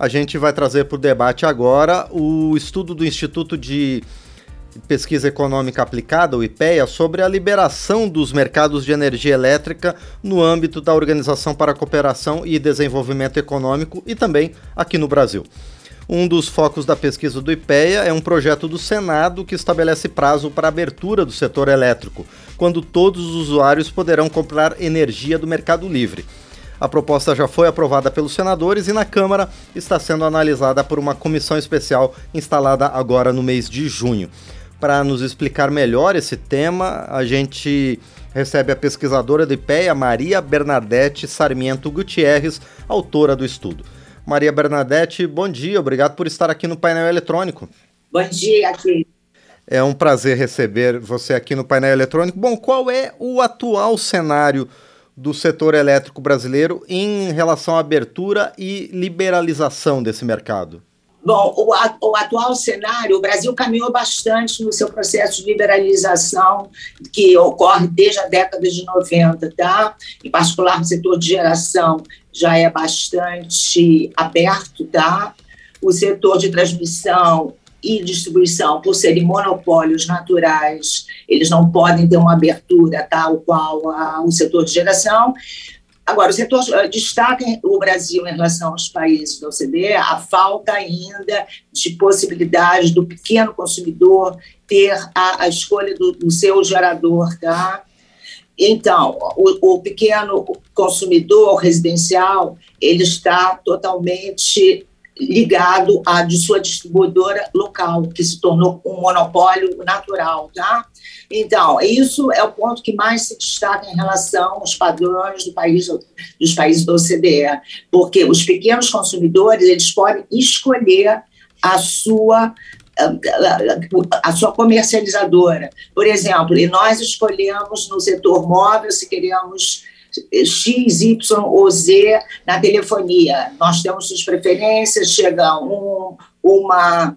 A gente vai trazer para o debate agora o estudo do Instituto de Pesquisa Econômica Aplicada, o IPEA, sobre a liberação dos mercados de energia elétrica no âmbito da Organização para a Cooperação e Desenvolvimento Econômico e também aqui no Brasil. Um dos focos da pesquisa do IPEA é um projeto do Senado que estabelece prazo para abertura do setor elétrico, quando todos os usuários poderão comprar energia do Mercado Livre. A proposta já foi aprovada pelos senadores e na Câmara está sendo analisada por uma comissão especial instalada agora no mês de junho. Para nos explicar melhor esse tema, a gente recebe a pesquisadora do IPEA, Maria Bernadette Sarmiento Gutierrez, autora do estudo. Maria Bernadette, bom dia, obrigado por estar aqui no painel eletrônico. Bom dia, aqui. É um prazer receber você aqui no painel eletrônico. Bom, qual é o atual cenário do setor elétrico brasileiro em relação à abertura e liberalização desse mercado? Bom, o, o, atual cenário, o Brasil caminhou bastante no seu processo de liberalização, que ocorre desde a década de 90, tá? Em particular, no setor de geração já é bastante aberto, tá? O setor de transmissão e distribuição, por serem monopólios naturais, eles não podem ter uma abertura tal qual a, o setor de geração. Agora, o setor eh, destaca o Brasil em relação aos países da OCDE a falta ainda de possibilidade do pequeno consumidor ter a, a escolha do, do, seu gerador, tá? Então, o, o pequeno consumidor residencial ele está totalmente ligado à de sua distribuidora local, que se tornou um monopólio natural, tá? Então, isso é o ponto que mais se destaca em relação aos padrões do país, dos países da OCDE, porque os pequenos consumidores, eles podem escolher a sua a sua comercializadora. Por exemplo, e nós escolhemos no setor móvel se queremos X, Y ou Z na telefonia. Nós temos suas preferências, chega um, uma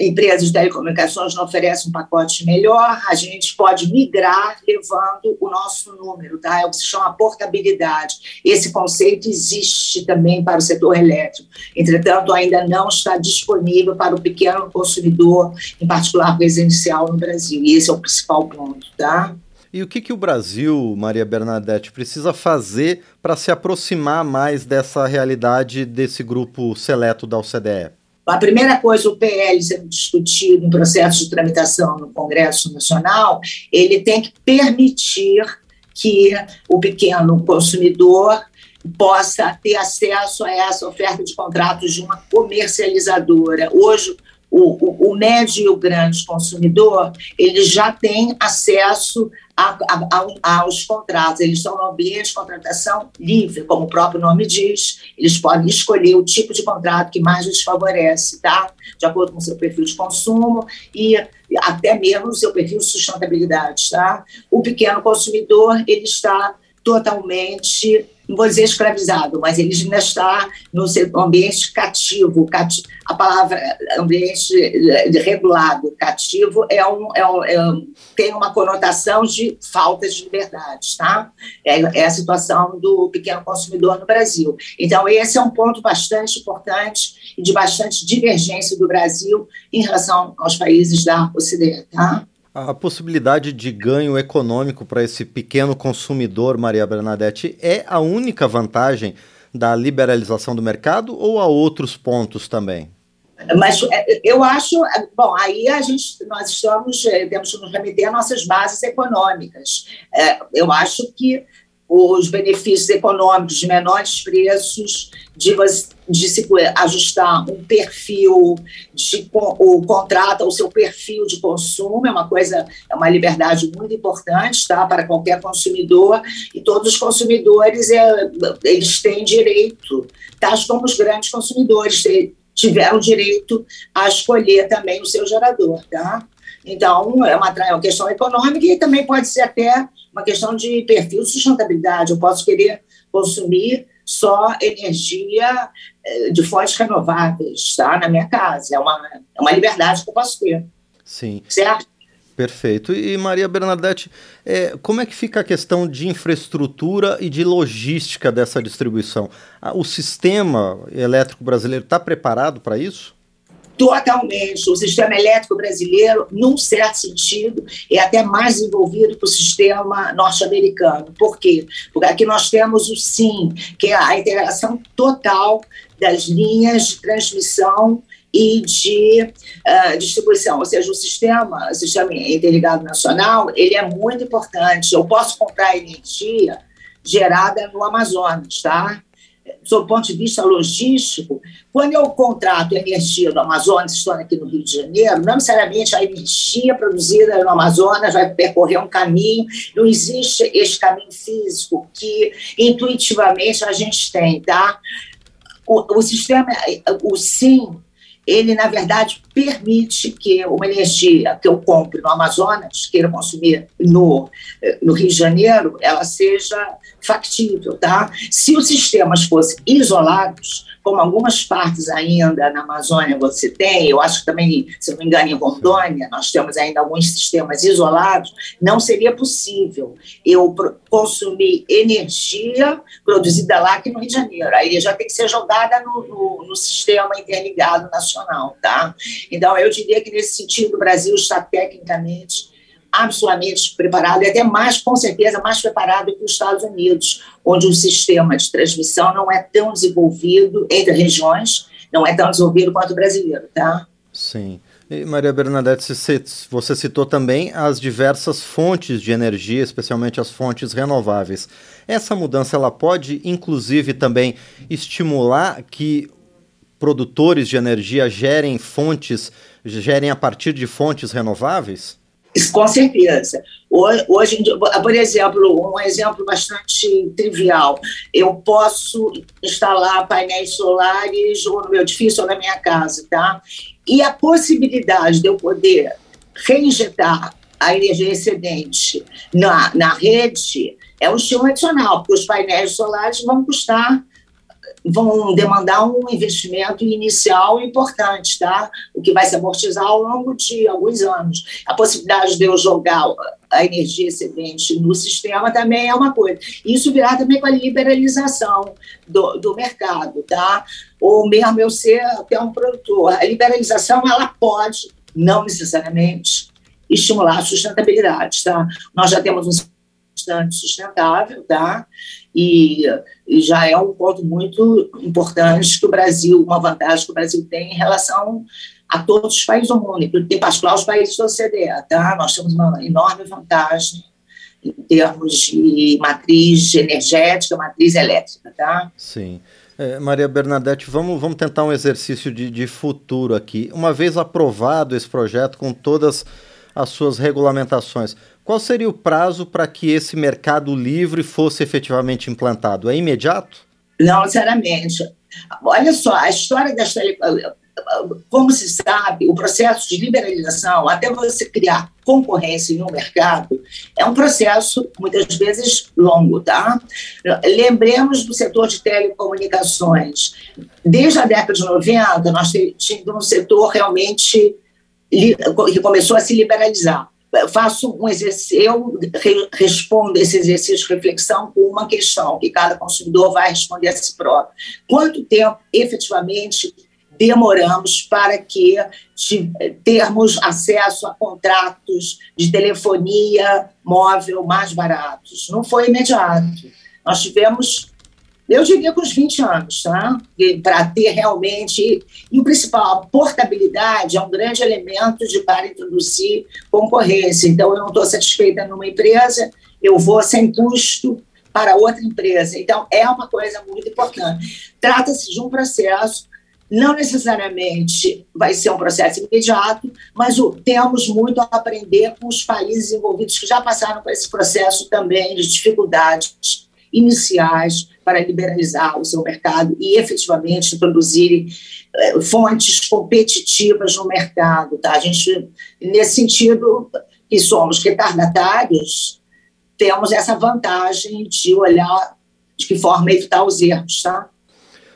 empresa de telecomunicações não oferece um pacote melhor, a gente pode migrar levando o nosso número, tá? É o que se chama portabilidade. Esse conceito existe também para o setor elétrico, entretanto, ainda não está disponível para o pequeno consumidor, em particular residencial no Brasil, e esse é o principal ponto, tá? E o que, que o Brasil, Maria Bernadette, precisa fazer para se aproximar mais dessa realidade desse grupo seleto da OCDE? A primeira coisa, o PL sendo discutido em processo de tramitação no Congresso Nacional, ele tem que permitir que o pequeno consumidor possa ter acesso a essa oferta de contratos de uma comercializadora. Hoje, o, o, o médio e o grande consumidor, ele já tem acesso a, a, a, aos contratos. Eles estão no ambiente de contratação livre, como o próprio nome diz. Eles podem escolher o tipo de contrato que mais lhes favorece, tá? De acordo com o seu perfil de consumo e até mesmo o seu perfil de sustentabilidade, tá? O pequeno consumidor, ele está totalmente não vou dizer escravizado, mas ele ainda está no ambiente cativo. Cati a palavra ambiente regulado, cativo, é um, é um, é um, tem uma conotação de falta de liberdade, tá? É, é, a situação do pequeno consumidor no Brasil. Então, esse é um ponto bastante importante e de bastante divergência do Brasil em relação aos países da OCDE, tá? A possibilidade de ganho econômico para esse pequeno consumidor, Maria Bernadette, é a única vantagem da liberalização do mercado ou há outros pontos também? Mas é, eu acho, bom, aí a gente, nós estamos, é, temos que nos remeter às nossas bases econômicas. É, eu acho que os benefícios econômicos de menores preços, de, de se ajustar um perfil, de, o contrato, o seu perfil de consumo, é uma coisa, é uma liberdade muito importante tá, para qualquer consumidor, e todos os consumidores é, eles têm direito, tais como os grandes consumidores tiveram direito a escolher também o seu gerador. Tá? Então, é uma, é uma questão econômica e também pode ser até uma questão de perfil de sustentabilidade. Eu posso querer consumir só energia eh, de fontes renováveis tá? na minha casa. É uma, é uma liberdade que eu posso ter. Sim. Certo? Perfeito. E Maria Bernadette, é, como é que fica a questão de infraestrutura e de logística dessa distribuição? O sistema elétrico brasileiro está preparado para isso? Totalmente. O sistema elétrico brasileiro, num certo sentido, é até mais envolvido que o sistema norte-americano. Por quê? Porque aqui nós temos o SIM, que é a integração total das linhas de transmissão e de uh, distribuição, ou seja, o sistema, o sistema interligado nacional, ele é muito importante. Eu posso comprar energia gerada no Amazonas, tá? Sob o ponto de vista logístico, quando eu contrato energia do Amazonas, estou aqui no Rio de Janeiro, não necessariamente a energia produzida no Amazonas vai percorrer um caminho, não existe esse caminho físico que intuitivamente a gente tem, tá? O, o sistema, o SIM, ele, na verdade, permite que uma energia que eu compre no Amazonas, queira consumir no, no Rio de Janeiro, ela seja factível, tá? Se os sistemas fossem isolados, como algumas partes ainda na Amazônia você tem, eu acho que também, se não me engano, em Rondônia, nós temos ainda alguns sistemas isolados, não seria possível eu consumir energia produzida lá aqui no Rio de Janeiro. Aí já tem que ser jogada no, no, no sistema interligado nacional, tá? Então, eu diria que nesse sentido o Brasil está tecnicamente absolutamente preparado, e até mais, com certeza, mais preparado que os Estados Unidos, onde o sistema de transmissão não é tão desenvolvido entre regiões, não é tão desenvolvido quanto o brasileiro, tá? Sim. E Maria Bernadette, você citou também as diversas fontes de energia, especialmente as fontes renováveis. Essa mudança ela pode, inclusive, também estimular que produtores de energia gerem fontes, gerem a partir de fontes renováveis? Com certeza. Hoje, por exemplo, um exemplo bastante trivial, eu posso instalar painéis solares ou no meu edifício ou na minha casa, tá? E a possibilidade de eu poder reinjetar a energia excedente na, na rede é um estímulo adicional, porque os painéis solares vão custar vão demandar um investimento inicial importante, tá? O que vai se amortizar ao longo de alguns anos. A possibilidade de eu jogar a energia excedente no sistema também é uma coisa. Isso virá também com a liberalização do, do mercado, tá? Ou mesmo eu ser até um produtor. A liberalização, ela pode, não necessariamente, estimular a sustentabilidade, tá? Nós já temos um bastante sustentável, tá? E, e, já é um ponto muito importante que o Brasil, uma vantagem que o Brasil tem em relação a todos os países do mundo, em particular os países da OCDE, tá? Nós temos uma enorme vantagem em termos de matriz energética, matriz elétrica, tá? Sim. É, Maria Bernadette, vamos, vamos tentar um exercício de, de futuro aqui. Uma vez aprovado esse projeto com todas as suas regulamentações, qual seria o prazo para que esse mercado livre fosse efetivamente implantado? É imediato? Não, sinceramente. Olha só, a história das tele... Como se sabe, o processo de liberalização, até você criar concorrência em um mercado, é um processo, muitas vezes, longo, tá? Lembremos do setor de telecomunicações. Desde a década de 90, nós tínhamos um setor realmente que começou a se liberalizar faço um exercício, eu respondo esse exercício de reflexão com uma questão que cada consumidor vai responder a si próprio. Quanto tempo efetivamente demoramos para que termos acesso a contratos de telefonia móvel mais baratos? Não foi imediato. Nós tivemos eu diria com uns 20 anos, tá? para ter realmente. E o principal, a portabilidade é um grande elemento de para introduzir concorrência. Então, eu não estou satisfeita numa empresa, eu vou sem custo para outra empresa. Então, é uma coisa muito importante. Trata-se de um processo, não necessariamente vai ser um processo imediato, mas o, temos muito a aprender com os países envolvidos que já passaram por esse processo também de dificuldades iniciais para liberalizar o seu mercado e efetivamente introduzirem eh, fontes competitivas no mercado. Tá? A gente, nesse sentido, que somos retardatários, temos essa vantagem de olhar de que forma evitar os erros. Tá?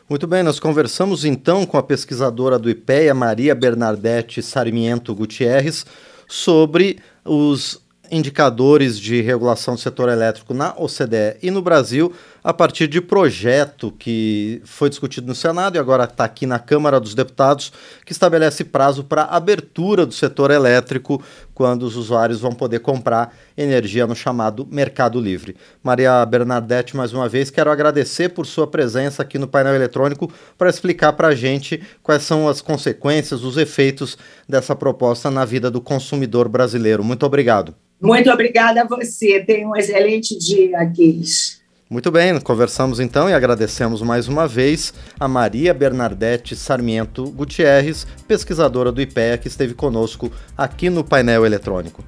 Muito bem, nós conversamos então com a pesquisadora do IPEA, Maria Bernadette Sarmiento Gutierrez, sobre os indicadores de regulação do setor elétrico na OCDE e no Brasil a partir de projeto que foi discutido no Senado e agora está aqui na Câmara dos Deputados, que estabelece prazo para abertura do setor elétrico quando os usuários vão poder comprar energia no chamado Mercado Livre. Maria Bernadette, mais uma vez, quero agradecer por sua presença aqui no painel eletrônico para explicar para a gente quais são as consequências, os efeitos dessa proposta na vida do consumidor brasileiro. Muito obrigado. Muito obrigada a você. Tenha um excelente dia, Aquiles. Muito bem, conversamos então e agradecemos mais uma vez a Maria Bernadette Sarmiento Gutierrez, pesquisadora do IPEA, que esteve conosco aqui no painel eletrônico.